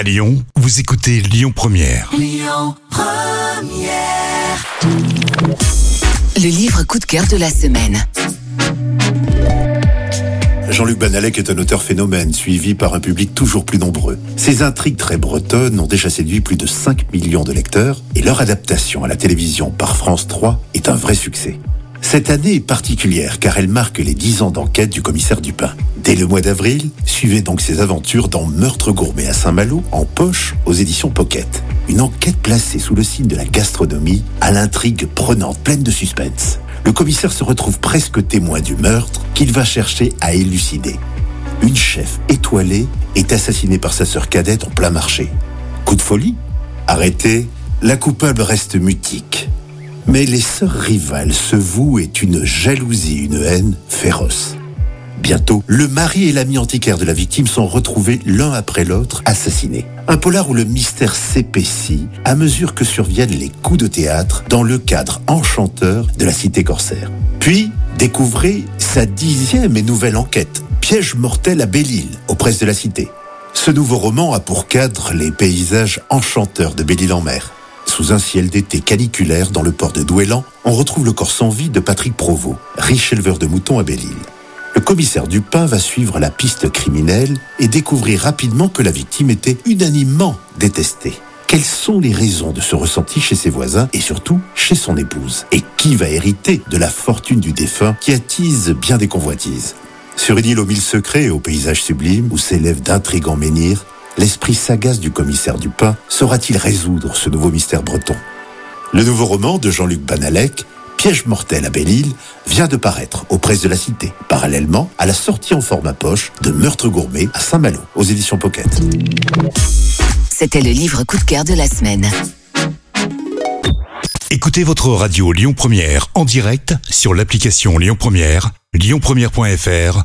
À Lyon, vous écoutez Lyon Première. Le livre coup de cœur de la semaine. Jean-Luc Banalek est un auteur phénomène, suivi par un public toujours plus nombreux. Ses intrigues très bretonnes ont déjà séduit plus de 5 millions de lecteurs et leur adaptation à la télévision par France 3 est un vrai succès. Cette année est particulière car elle marque les 10 ans d'enquête du commissaire Dupin. Dès le mois d'avril, suivez donc ses aventures dans Meurtre gourmet à Saint-Malo en poche aux éditions Pocket. Une enquête placée sous le signe de la gastronomie à l'intrigue prenante, pleine de suspense. Le commissaire se retrouve presque témoin du meurtre qu'il va chercher à élucider. Une chef étoilée est assassinée par sa sœur cadette en plein marché. Coup de folie? Arrêtée, la coupable reste mutique. Mais les sœurs rivales se vouent et une jalousie, une haine féroce. Bientôt, le mari et l'ami antiquaire de la victime sont retrouvés l'un après l'autre assassinés. Un polar où le mystère s'épaissit à mesure que surviennent les coups de théâtre dans le cadre enchanteur de la cité corsaire. Puis, découvrez sa dixième et nouvelle enquête, Piège mortel à Belle-Île, aux presses de la cité. Ce nouveau roman a pour cadre les paysages enchanteurs de Belle-Île-en-Mer. Sous un ciel d'été caniculaire dans le port de Douélan, on retrouve le corps sans vie de Patrick Provost, riche éleveur de moutons à Belle-Île. Le commissaire Dupin va suivre la piste criminelle et découvrir rapidement que la victime était unanimement détestée. Quelles sont les raisons de ce ressenti chez ses voisins et surtout chez son épouse? Et qui va hériter de la fortune du défunt qui attise bien des convoitises? Sur une île aux mille secrets et au paysage sublime où s'élèvent d'intrigants menhirs, l'esprit sagace du commissaire Dupin saura-t-il résoudre ce nouveau mystère breton? Le nouveau roman de Jean-Luc Banalec Piège mortel à Belle-Île vient de paraître aux presses de la Cité, parallèlement à la sortie en format poche de Meurtre gourmet à Saint-Malo, aux éditions Pocket. C'était le livre coup de cœur de la semaine. Écoutez votre radio Lyon Première en direct sur l'application Lyon Première, lyonpremière.fr